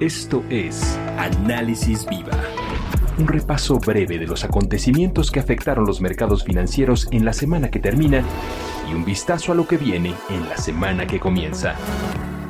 Esto es Análisis Viva. Un repaso breve de los acontecimientos que afectaron los mercados financieros en la semana que termina y un vistazo a lo que viene en la semana que comienza.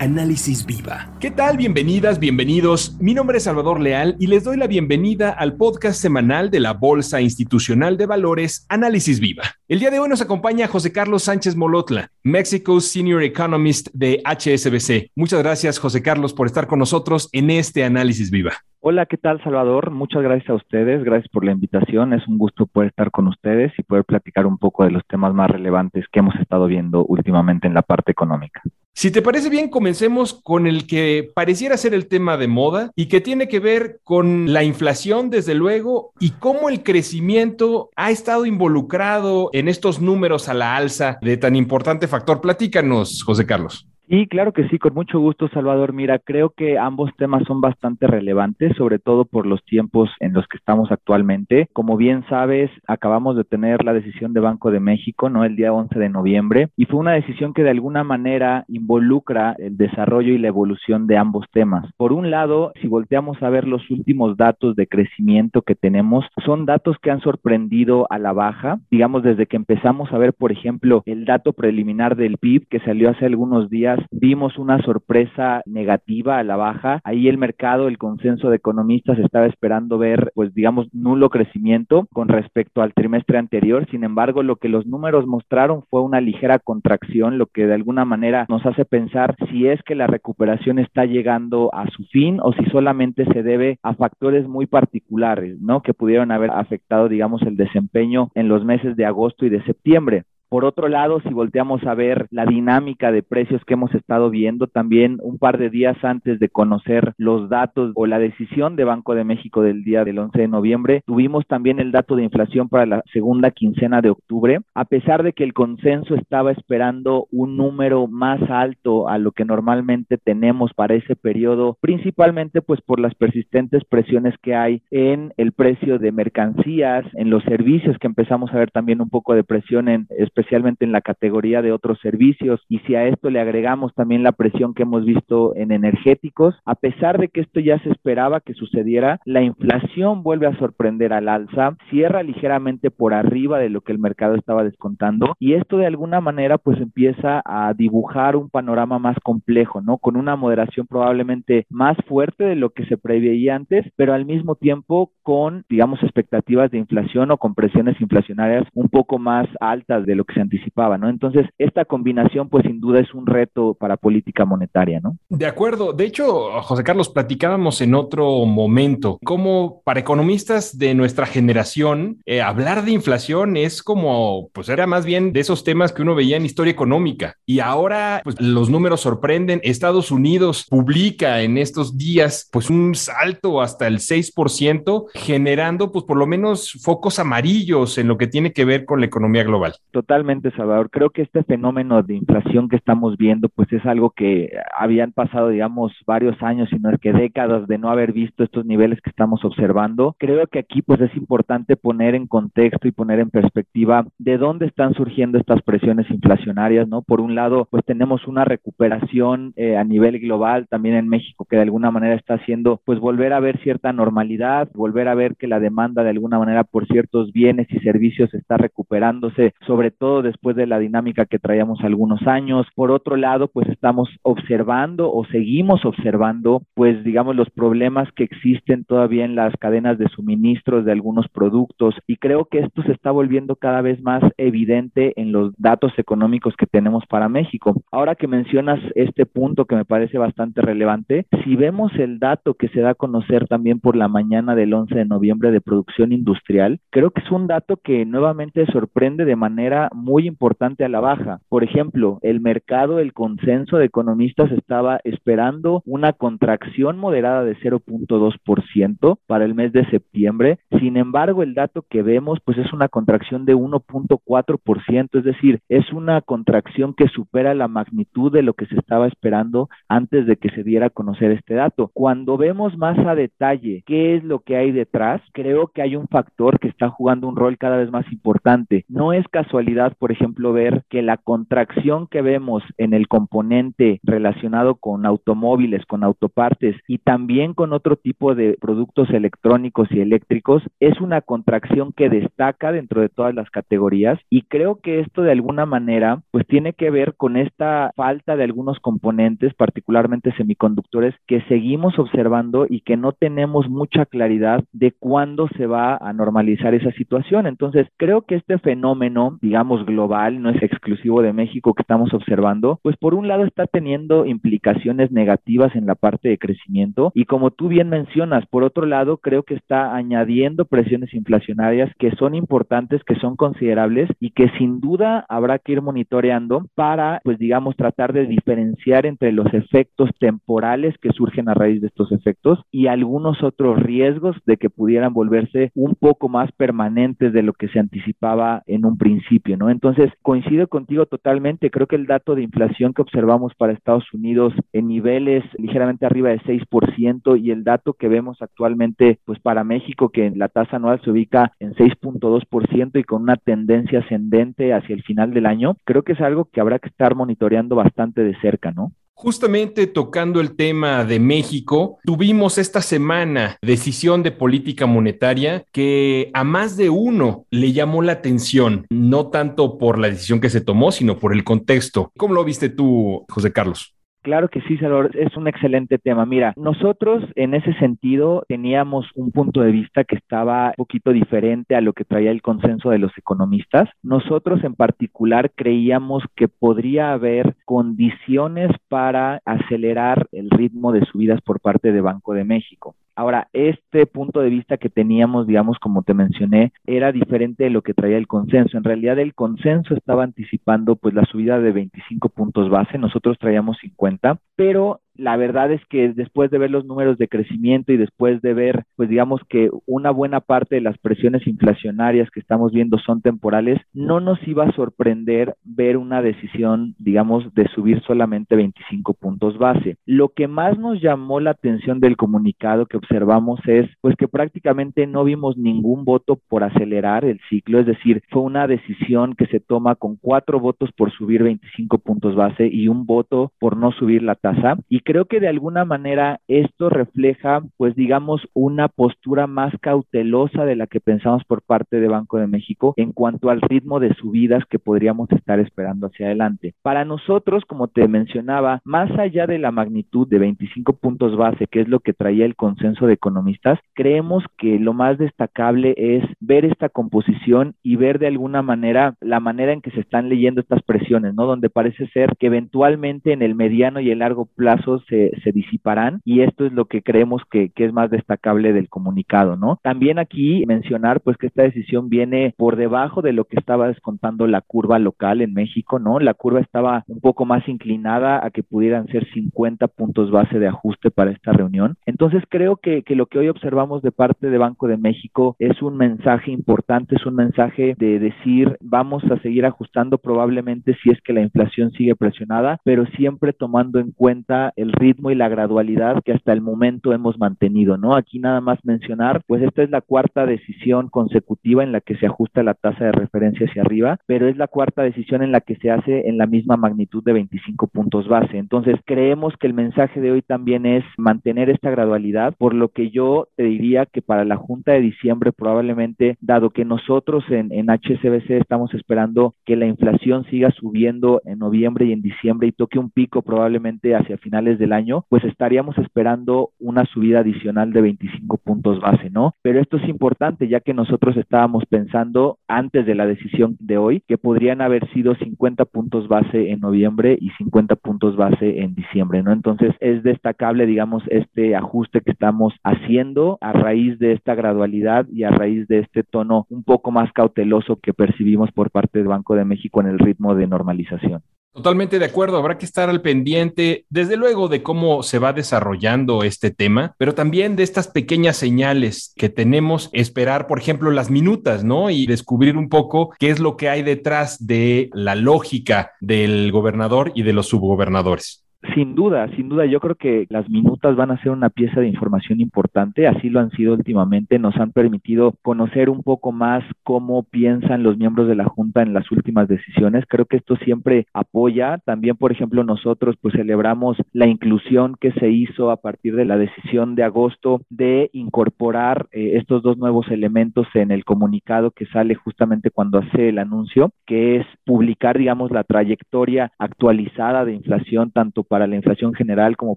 Análisis Viva. ¿Qué tal? Bienvenidas, bienvenidos. Mi nombre es Salvador Leal y les doy la bienvenida al podcast semanal de la Bolsa Institucional de Valores Análisis Viva. El día de hoy nos acompaña José Carlos Sánchez Molotla, Mexico's Senior Economist de HSBC. Muchas gracias, José Carlos, por estar con nosotros en este Análisis Viva. Hola, ¿qué tal Salvador? Muchas gracias a ustedes, gracias por la invitación. Es un gusto poder estar con ustedes y poder platicar un poco de los temas más relevantes que hemos estado viendo últimamente en la parte económica. Si te parece bien, comencemos con el que pareciera ser el tema de moda y que tiene que ver con la inflación, desde luego, y cómo el crecimiento ha estado involucrado en estos números a la alza de tan importante factor. Platícanos, José Carlos. Y claro que sí, con mucho gusto, Salvador. Mira, creo que ambos temas son bastante relevantes, sobre todo por los tiempos en los que estamos actualmente. Como bien sabes, acabamos de tener la decisión de Banco de México, ¿no? El día 11 de noviembre, y fue una decisión que de alguna manera involucra el desarrollo y la evolución de ambos temas. Por un lado, si volteamos a ver los últimos datos de crecimiento que tenemos, son datos que han sorprendido a la baja, digamos, desde que empezamos a ver, por ejemplo, el dato preliminar del PIB que salió hace algunos días vimos una sorpresa negativa a la baja. Ahí el mercado, el consenso de economistas estaba esperando ver, pues digamos, nulo crecimiento con respecto al trimestre anterior. Sin embargo, lo que los números mostraron fue una ligera contracción, lo que de alguna manera nos hace pensar si es que la recuperación está llegando a su fin o si solamente se debe a factores muy particulares, ¿no? Que pudieron haber afectado, digamos, el desempeño en los meses de agosto y de septiembre. Por otro lado, si volteamos a ver la dinámica de precios que hemos estado viendo, también un par de días antes de conocer los datos o la decisión de Banco de México del día del 11 de noviembre, tuvimos también el dato de inflación para la segunda quincena de octubre. A pesar de que el consenso estaba esperando un número más alto a lo que normalmente tenemos para ese periodo, principalmente pues por las persistentes presiones que hay en el precio de mercancías, en los servicios que empezamos a ver también un poco de presión en especialmente en la categoría de otros servicios. Y si a esto le agregamos también la presión que hemos visto en energéticos, a pesar de que esto ya se esperaba que sucediera, la inflación vuelve a sorprender al alza, cierra ligeramente por arriba de lo que el mercado estaba descontando y esto de alguna manera pues empieza a dibujar un panorama más complejo, ¿no? Con una moderación probablemente más fuerte de lo que se preveía antes, pero al mismo tiempo con, digamos, expectativas de inflación o con presiones inflacionarias un poco más altas de lo que se anticipaba, ¿no? Entonces, esta combinación, pues sin duda es un reto para política monetaria, ¿no? De acuerdo. De hecho, José Carlos, platicábamos en otro momento cómo para economistas de nuestra generación, eh, hablar de inflación es como, pues era más bien de esos temas que uno veía en historia económica. Y ahora, pues los números sorprenden. Estados Unidos publica en estos días, pues un salto hasta el 6%, generando, pues por lo menos focos amarillos en lo que tiene que ver con la economía global. Totalmente, Salvador. Creo que este fenómeno de inflación que estamos viendo, pues es algo que habían pasado, digamos, varios años, sino que décadas de no haber visto estos niveles que estamos observando. Creo que aquí, pues es importante poner en contexto y poner en perspectiva de dónde están surgiendo estas presiones inflacionarias, ¿no? Por un lado, pues tenemos una recuperación eh, a nivel global, también en México, que de alguna manera está haciendo, pues volver a ver cierta normalidad, volver a ver que la demanda de alguna manera por ciertos bienes y servicios está recuperándose sobre todo después de la dinámica que traíamos algunos años. Por otro lado, pues estamos observando o seguimos observando, pues digamos, los problemas que existen todavía en las cadenas de suministros de algunos productos y creo que esto se está volviendo cada vez más evidente en los datos económicos que tenemos para México. Ahora que mencionas este punto que me parece bastante relevante, si vemos el dato que se da a conocer también por la mañana del 11 de noviembre de producción industrial, creo que es un dato que nuevamente sorprende de manera muy importante a la baja. Por ejemplo, el mercado, el consenso de economistas estaba esperando una contracción moderada de 0.2% para el mes de septiembre. Sin embargo, el dato que vemos pues es una contracción de 1.4%, es decir, es una contracción que supera la magnitud de lo que se estaba esperando antes de que se diera a conocer este dato. Cuando vemos más a detalle qué es lo que hay detrás, creo que hay un factor que está jugando un rol cada vez más importante. No es casualidad por ejemplo, ver que la contracción que vemos en el componente relacionado con automóviles, con autopartes y también con otro tipo de productos electrónicos y eléctricos es una contracción que destaca dentro de todas las categorías y creo que esto de alguna manera pues tiene que ver con esta falta de algunos componentes, particularmente semiconductores, que seguimos observando y que no tenemos mucha claridad de cuándo se va a normalizar esa situación. Entonces, creo que este fenómeno, digamos, global, no es exclusivo de México que estamos observando, pues por un lado está teniendo implicaciones negativas en la parte de crecimiento y como tú bien mencionas, por otro lado, creo que está añadiendo presiones inflacionarias que son importantes, que son considerables y que sin duda habrá que ir monitoreando para, pues digamos, tratar de diferenciar entre los efectos temporales que surgen a raíz de estos efectos y algunos otros riesgos de que pudieran volverse un poco más permanentes de lo que se anticipaba en un principio, ¿no? Entonces, coincido contigo totalmente, creo que el dato de inflación que observamos para Estados Unidos en niveles ligeramente arriba de 6% y el dato que vemos actualmente, pues para México, que la tasa anual se ubica en 6.2% y con una tendencia ascendente hacia el final del año, creo que es algo que habrá que estar monitoreando bastante de cerca, ¿no? Justamente tocando el tema de México, tuvimos esta semana decisión de política monetaria que a más de uno le llamó la atención, no tanto por la decisión que se tomó, sino por el contexto. ¿Cómo lo viste tú, José Carlos? Claro que sí, Salvador, es un excelente tema. Mira, nosotros en ese sentido teníamos un punto de vista que estaba un poquito diferente a lo que traía el consenso de los economistas. Nosotros en particular creíamos que podría haber condiciones para acelerar el ritmo de subidas por parte de Banco de México. Ahora, este punto de vista que teníamos, digamos, como te mencioné, era diferente de lo que traía el consenso. En realidad, el consenso estaba anticipando pues la subida de 25 puntos base, nosotros traíamos 50, pero la verdad es que después de ver los números de crecimiento y después de ver, pues digamos que una buena parte de las presiones inflacionarias que estamos viendo son temporales, no nos iba a sorprender ver una decisión, digamos, de subir solamente 25 puntos base. Lo que más nos llamó la atención del comunicado que observamos es, pues que prácticamente no vimos ningún voto por acelerar el ciclo, es decir, fue una decisión que se toma con cuatro votos por subir 25 puntos base y un voto por no subir la tasa. Y creo que de alguna manera esto refleja, pues digamos, una postura más cautelosa de la que pensamos por parte de Banco de México en cuanto al ritmo de subidas que podríamos estar esperando hacia adelante. Para nosotros, como te mencionaba, más allá de la magnitud de 25 puntos base, que es lo que traía el consenso de economistas, creemos que lo más destacable es ver esta composición y ver de alguna manera la manera en que se están leyendo estas presiones, ¿no? Donde parece ser que eventualmente en el mediano y el largo plazo se, disiparán y esto es lo que creemos que, es más destacable del comunicado, ¿no? También aquí mencionar pues que esta decisión viene por debajo de lo que estaba descontando la curva local en México, ¿no? La curva estaba un poco más inclinada a que pudieran ser 50 puntos base de ajuste para esta reunión. Entonces creo que, que lo que hoy observamos de parte de Banco de México es un mensaje importante, es un mensaje de decir vamos a seguir ajustando probablemente si es que la inflación sigue presionada, pero siempre tomando en cuenta el ritmo y la gradualidad que hasta el momento hemos mantenido, ¿no? Aquí nada más mencionar, pues esta es la cuarta decisión consecutiva en la que se ajusta la tasa de referencia hacia arriba, pero es la cuarta decisión en la que se hace en la misma magnitud de 25 puntos base. Entonces, creemos que el mensaje de hoy también es mantener esta gradualidad, por lo que yo te diría que para la Junta de diciembre probablemente, dado que nosotros en, en HSBC estamos esperando que la inflación siga subiendo en noviembre y en diciembre y toque un pico probablemente hacia finales del año, pues estaríamos esperando una subida adicional de 25 puntos base, ¿no? Pero esto es importante ya que nosotros estábamos pensando antes de la decisión de hoy que podrían haber sido 50 puntos base en noviembre y 50 puntos base en diciembre, ¿no? Entonces es destacable, digamos, este ajuste que estamos haciendo a raíz de esta gradualidad y a raíz de este tono un poco más cauteloso que percibimos por parte del Banco de México en el ritmo de normalización. Totalmente de acuerdo, habrá que estar al pendiente, desde luego, de cómo se va desarrollando este tema, pero también de estas pequeñas señales que tenemos, esperar, por ejemplo, las minutas, ¿no? Y descubrir un poco qué es lo que hay detrás de la lógica del gobernador y de los subgobernadores. Sin duda, sin duda, yo creo que las minutas van a ser una pieza de información importante, así lo han sido últimamente, nos han permitido conocer un poco más cómo piensan los miembros de la Junta en las últimas decisiones. Creo que esto siempre apoya. También, por ejemplo, nosotros pues celebramos la inclusión que se hizo a partir de la decisión de agosto de incorporar eh, estos dos nuevos elementos en el comunicado que sale justamente cuando hace el anuncio, que es publicar, digamos, la trayectoria actualizada de inflación tanto para la inflación general como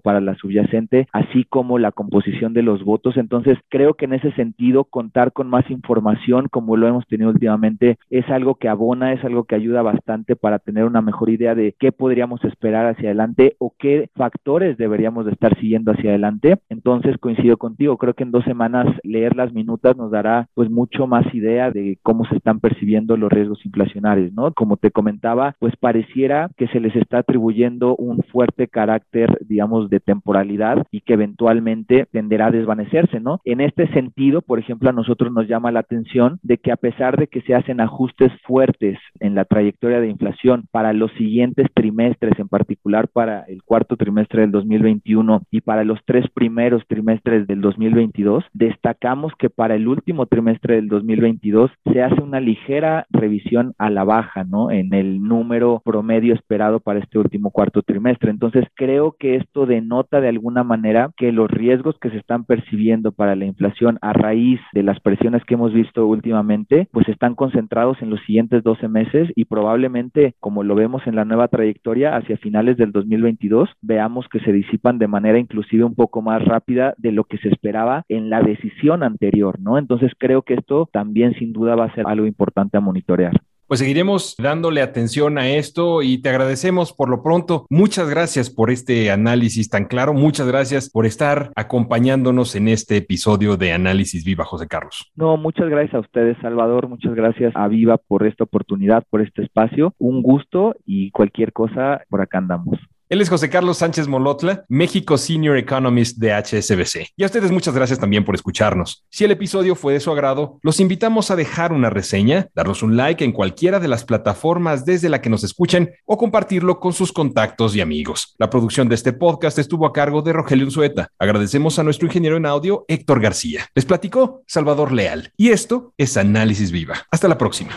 para la subyacente, así como la composición de los votos. Entonces, creo que en ese sentido, contar con más información, como lo hemos tenido últimamente, es algo que abona, es algo que ayuda bastante para tener una mejor idea de qué podríamos esperar hacia adelante o qué factores deberíamos de estar siguiendo hacia adelante. Entonces, coincido contigo, creo que en dos semanas leer las minutas nos dará pues mucho más idea de cómo se están percibiendo los riesgos inflacionarios, ¿no? Como te comentaba, pues pareciera que se les está atribuyendo un fuerte carácter, digamos, de temporalidad y que eventualmente tenderá a desvanecerse, ¿no? En este sentido, por ejemplo, a nosotros nos llama la atención de que a pesar de que se hacen ajustes fuertes en la trayectoria de inflación para los siguientes trimestres, en particular para el cuarto trimestre del 2021 y para los tres primeros trimestres del 2022, destacamos que para el último trimestre del 2022 se hace una ligera revisión a la baja, ¿no? En el número promedio esperado para este último cuarto trimestre. Entonces, creo que esto denota de alguna manera que los riesgos que se están percibiendo para la inflación a raíz de las presiones que hemos visto últimamente, pues están concentrados en los siguientes 12 meses y probablemente, como lo vemos en la nueva trayectoria, hacia finales del 2022, veamos que se disipan de manera inclusive un poco más rápida de lo que se esperaba en la decisión anterior, ¿no? Entonces, creo que esto también sin duda va a ser algo importante a monitorear pues seguiremos dándole atención a esto y te agradecemos por lo pronto. Muchas gracias por este análisis tan claro. Muchas gracias por estar acompañándonos en este episodio de Análisis Viva, José Carlos. No, muchas gracias a ustedes, Salvador. Muchas gracias a Viva por esta oportunidad, por este espacio. Un gusto y cualquier cosa, por acá andamos. Él es José Carlos Sánchez Molotla, México Senior Economist de HSBC. Y a ustedes muchas gracias también por escucharnos. Si el episodio fue de su agrado, los invitamos a dejar una reseña, darnos un like en cualquiera de las plataformas desde la que nos escuchen o compartirlo con sus contactos y amigos. La producción de este podcast estuvo a cargo de Rogelio Unzueta. Agradecemos a nuestro ingeniero en audio, Héctor García. Les platicó Salvador Leal. Y esto es Análisis Viva. Hasta la próxima.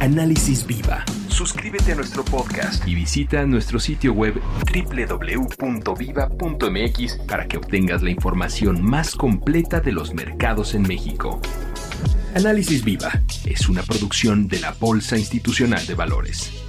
Análisis Viva suscríbete a nuestro podcast y visita nuestro sitio web www.viva.mx para que obtengas la información más completa de los mercados en México. Análisis Viva es una producción de la Bolsa Institucional de Valores.